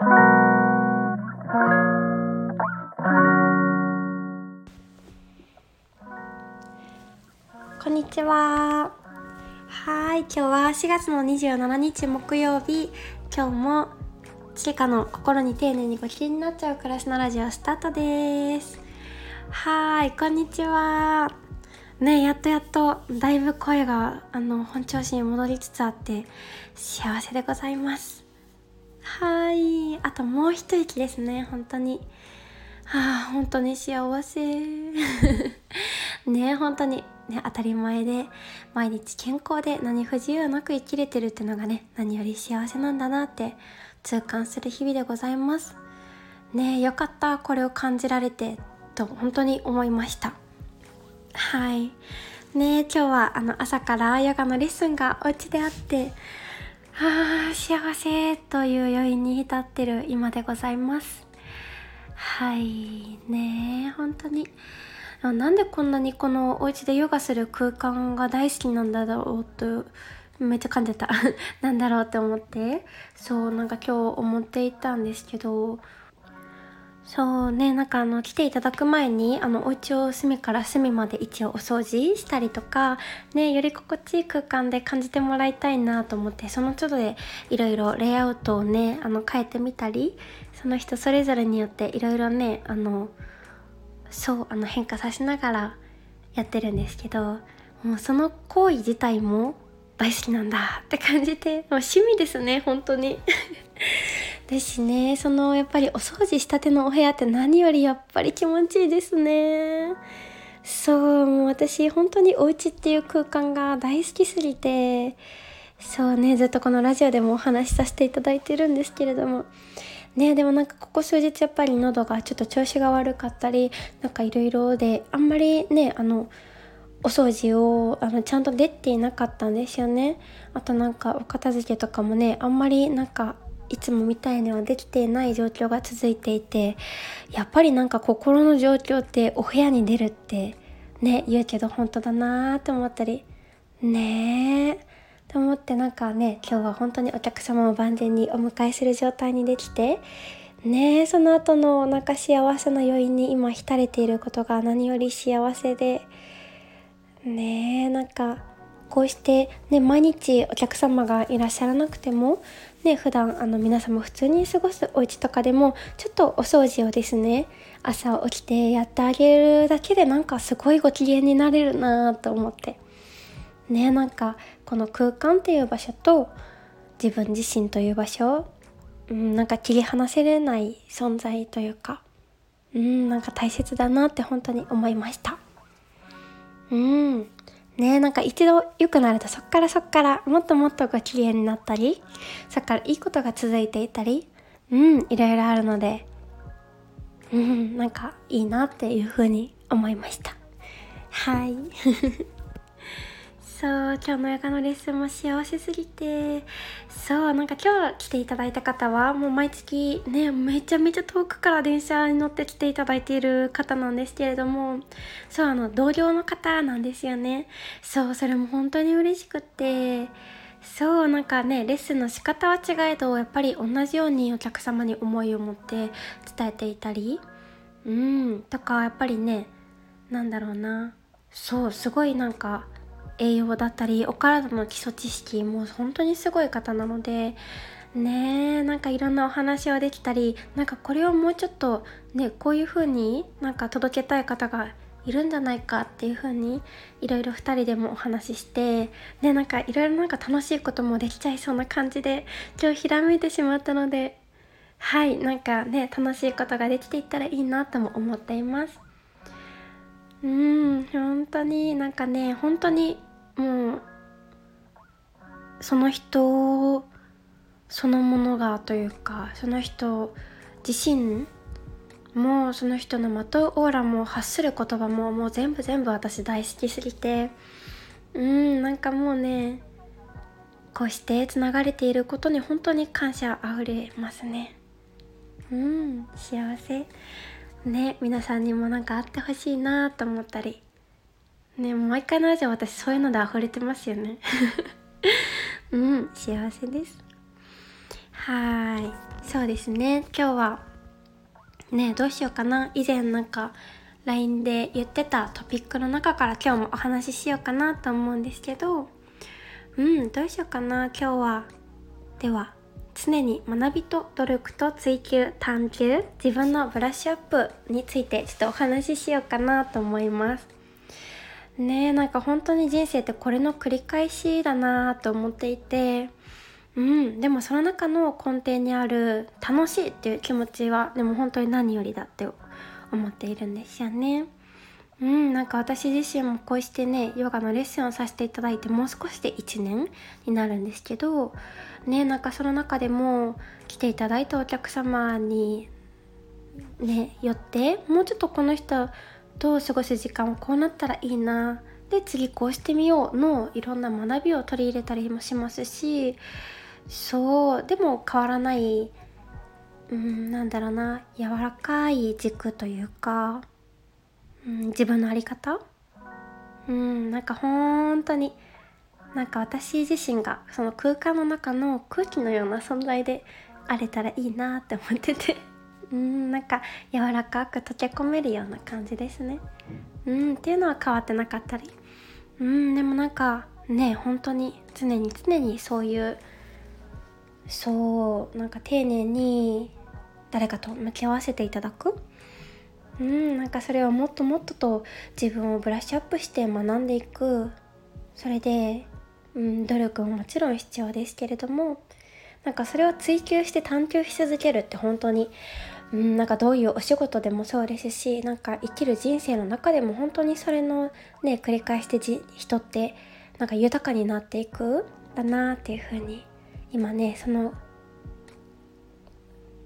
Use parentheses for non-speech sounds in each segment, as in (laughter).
こんにちは。はい、今日は4月の27日木曜日。今日もちかの心に丁寧にご機嫌になっちゃう暮らしのラジオスタートです。はい、こんにちは。ねやっとやっとだいぶ声があの本調子に戻りつつあって幸せでございます。はいあともう一息ですね。本当に。はあ本当に幸せ。(laughs) ね本当に。ね当たり前で毎日健康で何不自由なく生きれてるっていうのがね何より幸せなんだなって痛感する日々でございます。ねよかった。これを感じられてと本当に思いました。はい。ね今日はあの朝からヨガのレッスンがお家であってあ幸せという余韻に浸ってる今でございます。はいね。本当に。なんでこんなにこのお家でヨガする空間が大好きなんだろうとめっちゃ噛んでた。(laughs) なんだろうって思って。そうなんか今日思っていたんですけどそうねなんかあの来ていただく前にあのお家を隅から隅まで一応お掃除したりとかねより心地いい空間で感じてもらいたいなと思ってその都度でいろいろレイアウトをねあの変えてみたりその人それぞれによっていろいろねあのそうあの変化させながらやってるんですけどもうその行為自体も大好きなんだって感じてもう趣味ですね本当に。ですね。そのやっぱりお掃除したてのお部屋って何よりやっぱり気持ちいいですね。そうもう私本当にお家っていう空間が大好きすぎてそうねずっとこのラジオでもお話しさせていただいてるんですけれども。ねでもなんかここ数日やっぱり喉がちょっと調子が悪かったりなんかいろいろであんまりねあのお掃除をあのちゃんとできていなかったんですよね。あとなんかお片付けとかもねあんまりなんかいつもみたいにはできていない状況が続いていてやっぱりなんか心の状況ってお部屋に出るってね言うけど本当だなーって思ったりねえと思ってなんかね今日は本当にお客様を万全にお迎えする状態にできてねえその後のなんか幸せな余韻に今浸れていることが何より幸せでねなんかこうしてね毎日お客様がいらっしゃらなくてもね普段あの皆様普通に過ごすお家とかでもちょっとお掃除をですね朝起きてやってあげるだけでなんかすごいご機嫌になれるなと思って。ねなんかこの空間っていう場所と自分自身という場所、うん、なんか切り離せれない存在というかうんなんか大切だなって本当に思いました。うん。ねなんか一度良くなるとそっからそっからもっともっとご機嫌になったりそっからいいことが続いていたりうんいろいろあるのでうんなんかいいなっていうふうに思いました。はい。(laughs) そう今日のヨガのレッスンも幸せすぎてそうなんか今日来ていただいた方はもう毎月ねめちゃめちゃ遠くから電車に乗って来ていただいている方なんですけれどもそうあの同僚の方なんですよね。そうそれも本当に嬉しくってそうなんかねレッスンの仕方は違えどやっぱり同じようにお客様に思いを持って伝えていたりうんとかやっぱりねなんだろうな。そうすごいなんか栄養だったりお体の基礎知識もう本当にすごい方なのでねなんかいろんなお話をできたりなんかこれをもうちょっとねこういう風になんか届けたい方がいるんじゃないかっていう風にいろいろ2人でもお話ししてねなんかいろいろなんか楽しいこともできちゃいそうな感じで今日ひらめいてしまったのではいなんかね楽しいことができていったらいいなとも思っています。うん本当になんかね本当にもうその人そのものがというかその人自身もその人のまとうオーラも発する言葉ももう全部全部私大好きすぎてうんなんかもうねこうしてつながれていることに本当に感謝あふれますね。うん幸せ。ね皆さんにもなんかあってほしいなと思ったり。ね毎回のラジオ私そういうので溢れてますよね。(laughs) うん幸せです。はいそうですね。今日はねどうしようかな。以前なんか LINE で言ってたトピックの中から今日もお話ししようかなと思うんですけど。うんどうしようかな。今日はでは常に学びと努力と追求探求自分のブラッシュアップについてちょっとお話ししようかなと思います。ねえなんか本当に人生ってこれの繰り返しだなと思っていて。うんでもその中の根底にある楽しいっていう気持ちはでも本当に何よりだって思っているんですよね。うんなんか私自身もこうしてねヨガのレッスンをさせていただいてもう少しで1年になるんですけどねなんかその中でも来ていただいたお客様にねよってもうちょっとこの人と過ごす時間をこうなったらいいな。で次こうしてみようのいろんな学びを取り入れたりもしますし。そうでも変わらないうんなんだろうな。柔らかい軸というかうん、自分の在り方。うんなんか本当になんか私自身がその空間の中の空気のような存在であれたらいいなって思ってて。うんなんか柔らかく溶け込めるような感じですね。うんっていうのは変わってなかったり。うんでもなんかね本当に常に常にそういうそうなんか丁寧に誰かと向き合わせていただく。うんなんかそれをもっともっとと自分をブラッシュアップして学んでいく。それで、うん、努力ももちろん必要ですけれども。なんかそれを追求して探求し続けるって本当に、うん、なんかどういうお仕事でもそうですしなんか生きる人生の中でも本当にそれのね繰り返してじ人ってなんか豊かになっていくだなっていうふうに今ねその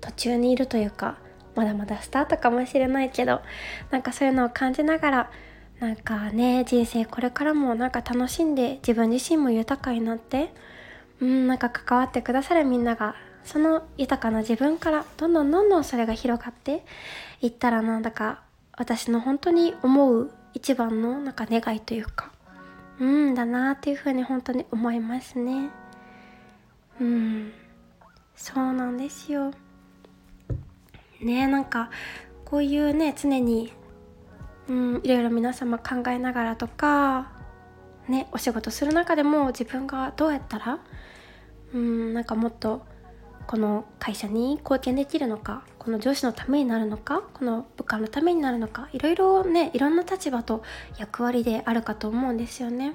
途中にいるというかまだまだスタートかもしれないけどなんかそういうのを感じながらなんかね人生これからもなんか楽しんで自分自身も豊かになってうんなんか関わってくださるみんながその豊かな自分からどんどんどんどんそれが広がっていったらなんだか私の本当に思う一番のなんか願いというかうんだなっていうふうに本当に思いますね。うん。そうなんですよ。ねなんかこういうね常にうんいろいろ皆様考えながらとかねお仕事する中でも自分がどうやったらうんなんかもっとこの会社に貢献できるのかこの上司のためになるのかこの部下のためになるのかいろいろねいろんな立場と役割であるかと思うんですよね。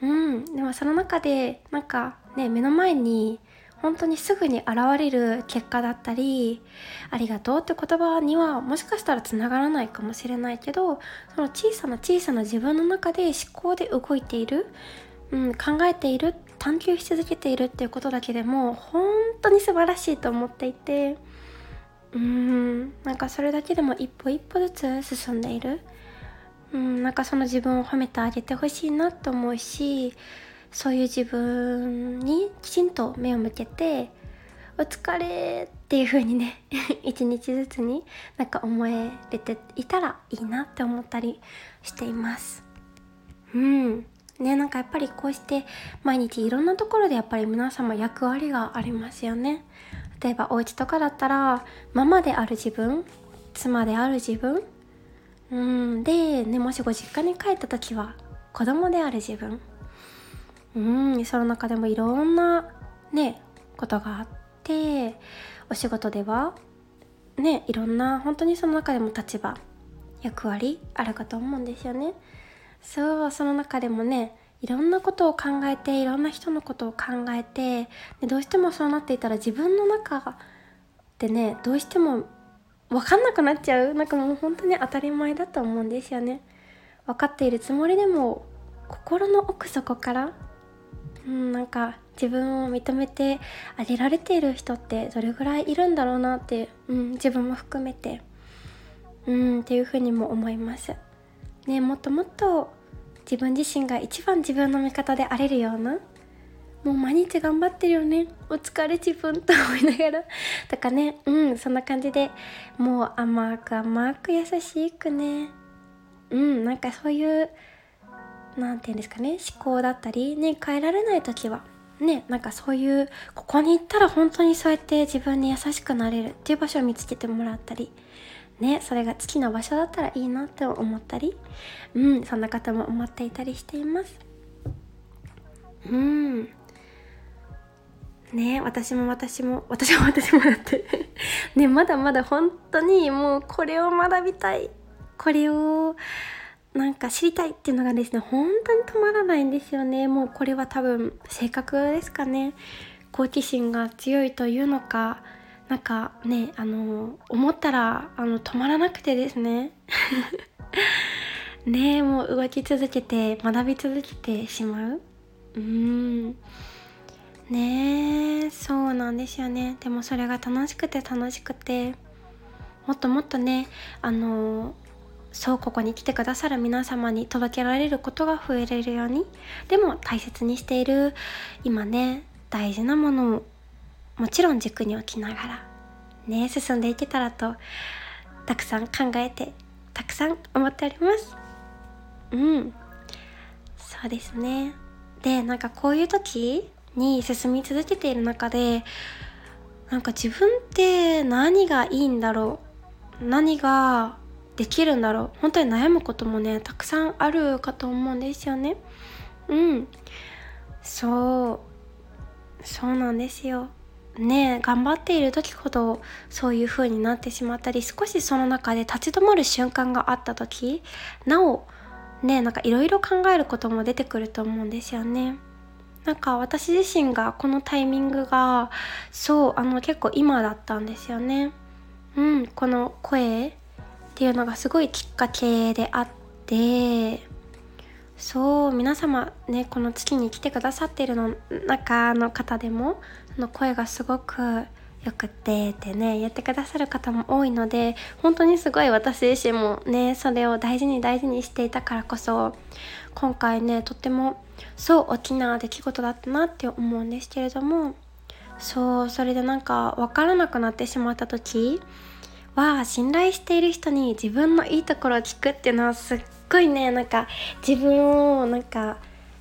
うん、でもその中でなんかね目の前に本当にすぐに現れる結果だったりありがとうって言葉にはもしかしたらつながらないかもしれないけどその小さな小さな自分の中で思考で動いている、うん、考えているっ探求し続けているっていうことだけでも本当に素晴らしいと思っていてうんなんかそれだけでも一歩一歩ずつ進んでいる。うんなんかその自分を褒めてあげてほしいなと思うしそういう自分にきちんと目を向けてお疲れっていう風にね (laughs) 一日ずつになんか思えれていたらいいなって思ったりしています。うん。ねなんかやっぱりこうして毎日いろんなところでやっぱり皆様役割がありますよね。例えばお家とかだったらママである自分妻である自分うんで、ね、もしご実家に帰った時は子供である自分うんその中でもいろんなねことがあってお仕事ではねいろんな本当にその中でも立場役割あるかと思うんですよね。そうその中でもねいろんなことを考えていろんな人のことを考えてでどうしてもそうなっていたら自分の中でねどうしても分かんなくなっちゃうなんかもう本当に当たり前だと思うんですよね分かっているつもりでも心の奥底からうん、なんか自分を認めてあげられている人ってどれぐらいいるんだろうなって、うん、自分も含めて、うん、っていうふうにも思います。ね、もっともっと自分自身が一番自分の味方であれるようなもう毎日頑張ってるよねお疲れ自分と思いながら。とかねうんそんな感じでもう甘く甘く優しくねうんなんかそういう何て言うんですかね思考だったりに変えられない時はねなんかそういうここに行ったら本当にそうやって自分に優しくなれるっていう場所を見つけてもらったりねそれが好きな場所だったらいいなって思ったりうんそんな方も思っていたりしています。うん。ね私も私も私も私もだって。ねまだまだ本当にもうこれを学びたい。これをなんか知りたいっていうのがですね本当に止まらないんですよね。もうこれは多分性格ですかね。好奇心が強いというのかなんかねあの思ったらあの止まらなくてですね。(laughs) ねもう動き続けて学び続けてしまう。うん。ねそうなんですよね。でもそれが楽しくて楽しくて。もっともっとねあのそうここに来てくださる皆様に届けられることが増えれるようにでも大切にしている今ね大事なものをもちろん軸に置きながらね進んでいけたらとたくさん考えてたくさん思っております。うん。そうですね。でなんかこういう時に進み続けている中でなんか自分って何がいいんだろう？何ができるんだろう？本当に悩むこともねたくさんあるかと思うんですよね。うん。そう。そうなんですよ。ね頑張っている時ほどそういう風になってしまったり少しその中で立ち止まる瞬間があった時なおねなんかいろいろ考えることも出てくると思うんですよね。なんか私自身がこのタイミングがそうあの結構今だったんですよね。うん、この声っていうのがすごいきっかけであってそう皆様ねこの月に来てくださってるの中の方でもの声がすごくよくてってね言ってくださる方も多いので本当にすごい私自身もねそれを大事に大事にしていたからこそ今回ねとってもそう大きな出来事だったなって思うんですけれどもそうそれでなんか分からなくなってしまった時は信頼している人に自分のいいところを聞くっていうのはすっごいねなんか自分をなんか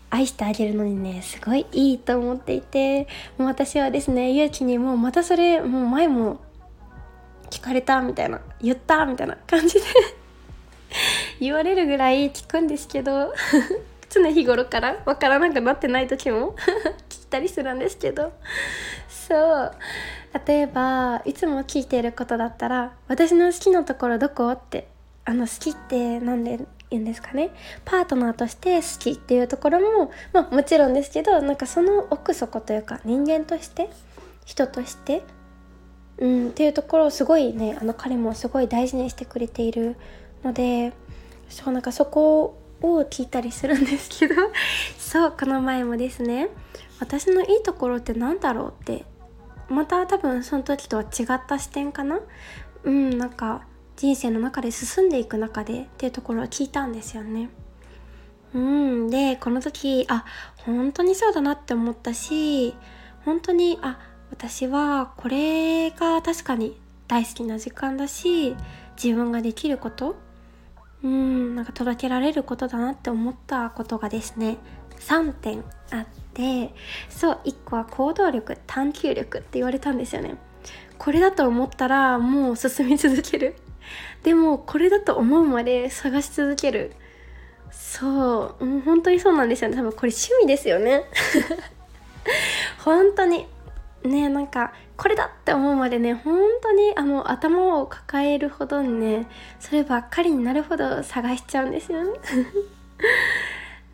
愛してあげるのにねすごいいいと思っていてもう私はですね勇気にもうまたそれもう前も聞かれたみたいな言ったみたいな感じで (laughs) 言われるぐらい聞くんですけど (laughs) 常日頃から分からなくなってない時も (laughs) 聞いたりするんですけどそう例えばいつも聞いてることだったら「私の好きなところどこ?」ってあの好きって何で言うんですかね。パートナーとして好きっていうところも、まあ、もちろんですけどなんかその奥底というか人間として人として、うん、っていうところをすごいねあの彼もすごい大事にしてくれているのでそうなんかそこを聞いたりするんですけど (laughs) そうこの前もですね私のいいところって何だろうってまた多分その時とは違った視点かな。うんなんか人生の中で進んでいく中でっていうところを聞いたんですよね。うん。でこの時あ本当にそうだなって思ったし本当にあ私はこれが確かに大好きな時間だし自分ができることうんなんか届けられることだなって思ったことがですね3点あってそう1個は行動力探求力って言われたんですよね。これだと思ったらもう進み続ける。でもこれだと思うまで探し続ける。そう、う、本当にそうなんですよね。多分これ趣味ですよね。(laughs) 本当に。ねなんかこれだって思うまでね本当にあの頭を抱えるほどにねそればっかりになるほど探しちゃうんですよね。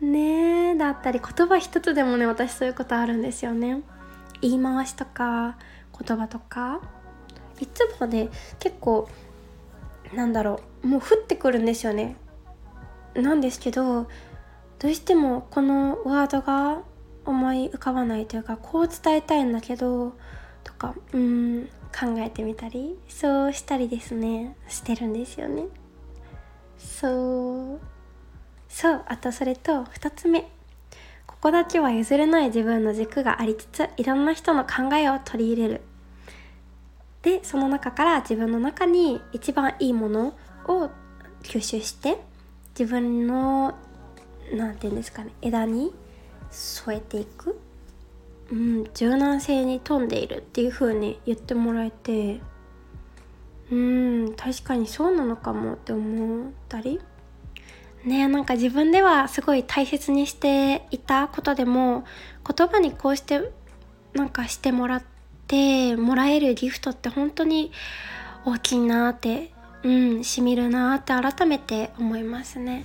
(laughs) ねえだったり言葉一つでもね私そういうことあるんですよね。言い回しとか言葉とか。いつもね結構なんだろう。もう降ってくるんですよね。なんですけどどうしてもこのワードが思い浮かばないというかこう伝えたいんだけどとかうん考えてみたりそうしたりですね。してるんですよね。そう。そう。あとそれと2つ目。ここだけは譲れない自分の軸がありつついろんな人の考えを取り入れる。でその中から自分の中に一番いいものを吸収して自分の何て言うんですかね枝に添えていく。うん、柔軟性に富んでいるっていう風に言ってもらえてうん確かにそうなのかもって思ったり。ねなんか自分ではすごい大切にしていたことでも言葉にこうしてなんかしてもらっててもらえるギフトって本当に大きいなってうんしみるなって改めて思いますね。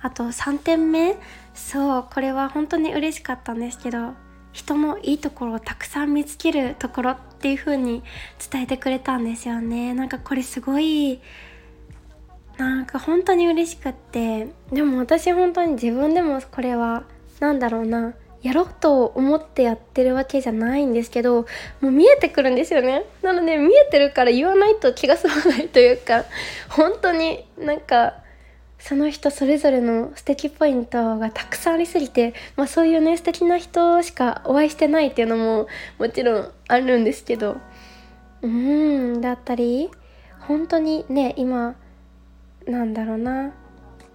あと3点目。そうこれは本当に嬉しかったんですけど人のいいところをたくさん見つけるところっていう風に伝えてくれたんですよね。なんかこれすごいなんか本当に嬉しくって。でも私本当に自分でもこれは何だろうな。やろうと思ってやってるわけじゃないんですけどもう見えてくるんですよね。なので見えてるから言わないと気が済まないというか本当になんかその人それぞれの素敵ポイントがたくさんありすぎて、まあ、そういうね素敵な人しかお会いしてないっていうのももちろんあるんですけど。うんだったり本当にね今なんだろうな。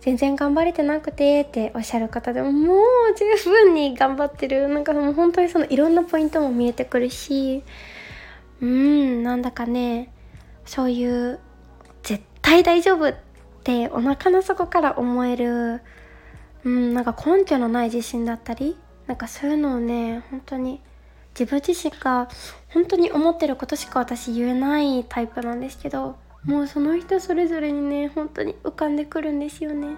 全然頑張れてなくてっておっしゃる方でももう十分に頑張ってる。なんかもう本当にそのいろんなポイントも見えてくるし。うんなんだかね。そういう絶対大丈夫ってお腹の底から思える。うんなんか根拠のない自信だったり。なんかそういうのをね本当に。自分自身が本当に思ってることしか私言えないタイプなんですけど。もうその人それぞれにね本当に浮かんでくるんですよね。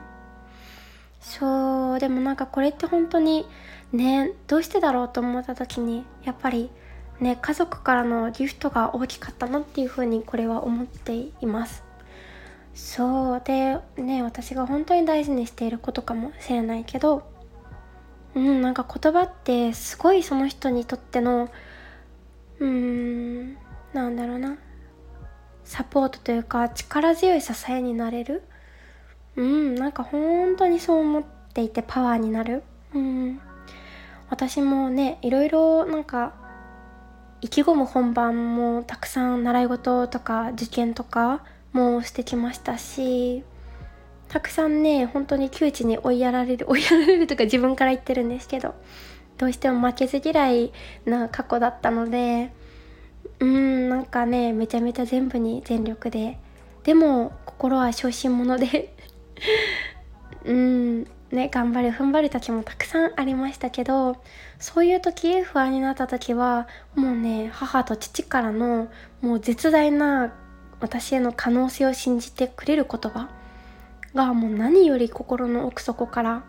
そうでもなんかこれって本当にねどうしてだろうと思った時にやっぱりね家族からのギフトが大きかったなっていうふうにこれは思っています。そうでね私が本当に大事にしていることかもしれないけどうんなんか言葉ってすごいその人にとってのうーんなんだろうな。サポートというか力強い支えになれる？うんなんか本当にそう思っていてパワーになる。うん。私もねいろいろなんか意気込む本番もたくさん習い事とか受験とかもしてきましたしたくさんね本当に窮地に追いやられる (laughs) 追いやられるとか自分から言ってるんですけどどうしても負けず嫌いな過去だったのでうんなんかねめちゃめちゃ全部に全力で。でも心は小心者で。(laughs) うんね頑張る踏ん張る時もたくさんありましたけどそういう時不安になった時はもうね母と父からのもう絶大な私への可能性を信じてくれる言葉。がもう何より心の奥底から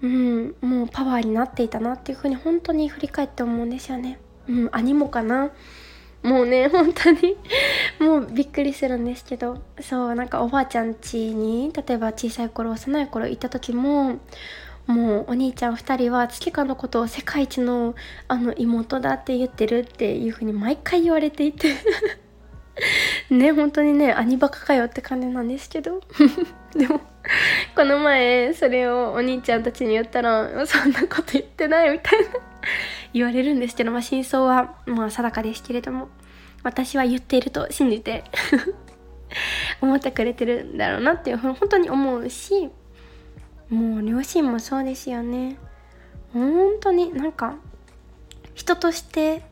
うんもうパワーになっていたなっていうふうに本当に振り返って思うんですよね。うん、兄もかな。もうね本当に。(laughs) もうびっくりするんですけど。そうなんかおばあちゃん家に例えば小さい頃幼い頃行った時ももうお兄ちゃん2人は月花のことを世界一のあの妹だって言ってるっていう風に毎回言われていて。(laughs) ね本当にね兄バカかよって感じなんですけど。(laughs) でもこの前それをお兄ちゃんたちに言ったらそんなこと言ってないみたいな。(laughs) 言われるんですけど、まあ、真相はまあ定かですけれども私は言っていると信じて (laughs) 思ってくれてるんだろうなっていう本当に思うしもう両親もそうですよね。本当になんか人として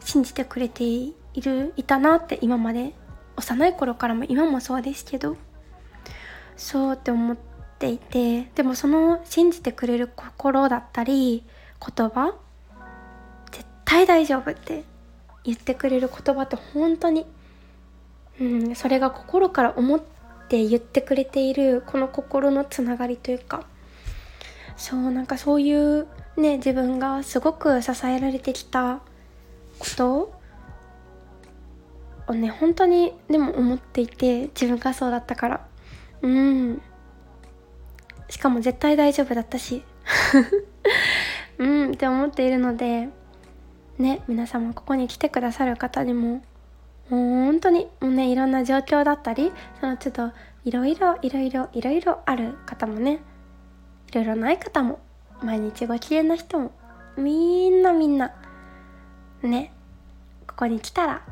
信じてくれているいたなって今まで幼い頃からも今もそうですけどそうって思っていてでもその信じてくれる心だったり言葉対大丈夫って言ってくれる言葉って本当に、うん、それが心から思って言ってくれているこの心のつながりというかそうなんかそういうね自分がすごく支えられてきたことをね本当にでも思っていて自分がそうだったから。うん。しかも絶対大丈夫だったし。(laughs) うんって思っているのでね皆様ここに来てくださる方にももう本当にもうねいろんな状況だったりそのちょっといろいろいろいろいろいろある方もねいろいろない方も毎日ご機嫌な人もみんなみんなねここに来たら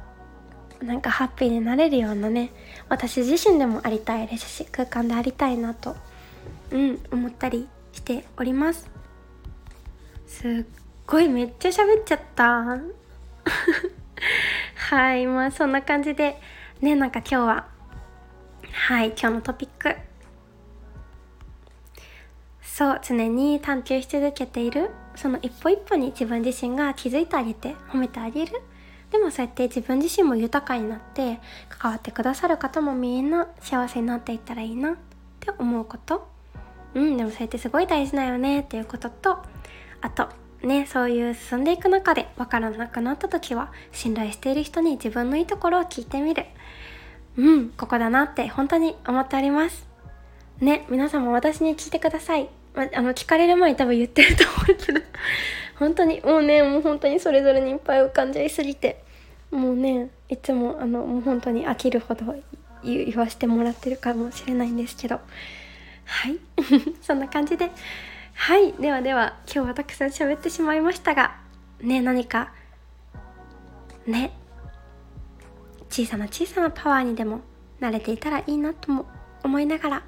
なんかハッピーになれるようなね私自身でもありたいですし空間でありたいなとうん思ったりしております。すっごいめっちゃ喋っちゃった。(laughs) はいまあそんな感じで。ねなんか今日は。はい今日のトピック。そう常に探求し続けている。その一歩一歩に自分自身が気づいてあげて褒めてあげる。でもそうやって自分自身も豊かになって関わってくださる方もみんな幸せになっていったらいいなって思うこと。うんでもそれってすごい大事だよねっていうこととあとねそういう進んでいく中で分からなくなった時は信頼している人に自分のいいところを聞いてみる。うんここだなって本当に思っております。ね皆さんも私に聞いてください、まあの聞かれる前に多分言ってると思うけど (laughs) 本当にもうねもう本当にそれぞれにいっぱい浮かんじゃいすぎてもうねいつもあのもう本当に飽きるほど言わせてもらってるかもしれないんですけど。はい。(laughs) そんな感じではいではでは今日はたくさん喋ってしまいましたがね何かね小さな小さなパワーにでも慣れていたらいいなとも思いながら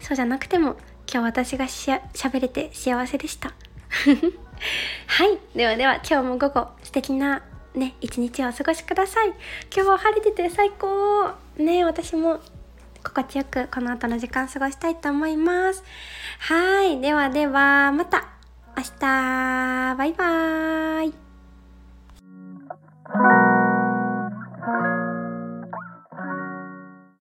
そうじゃなくても今日私がしゃべれて幸せでした。(laughs) はいではでは今日も午後素敵なね一日をお過ごしください。今日は晴れてて最高。ね私も心地よくこの後の時間過ごしたいと思います。はい。ではでは、また明日バイバーイ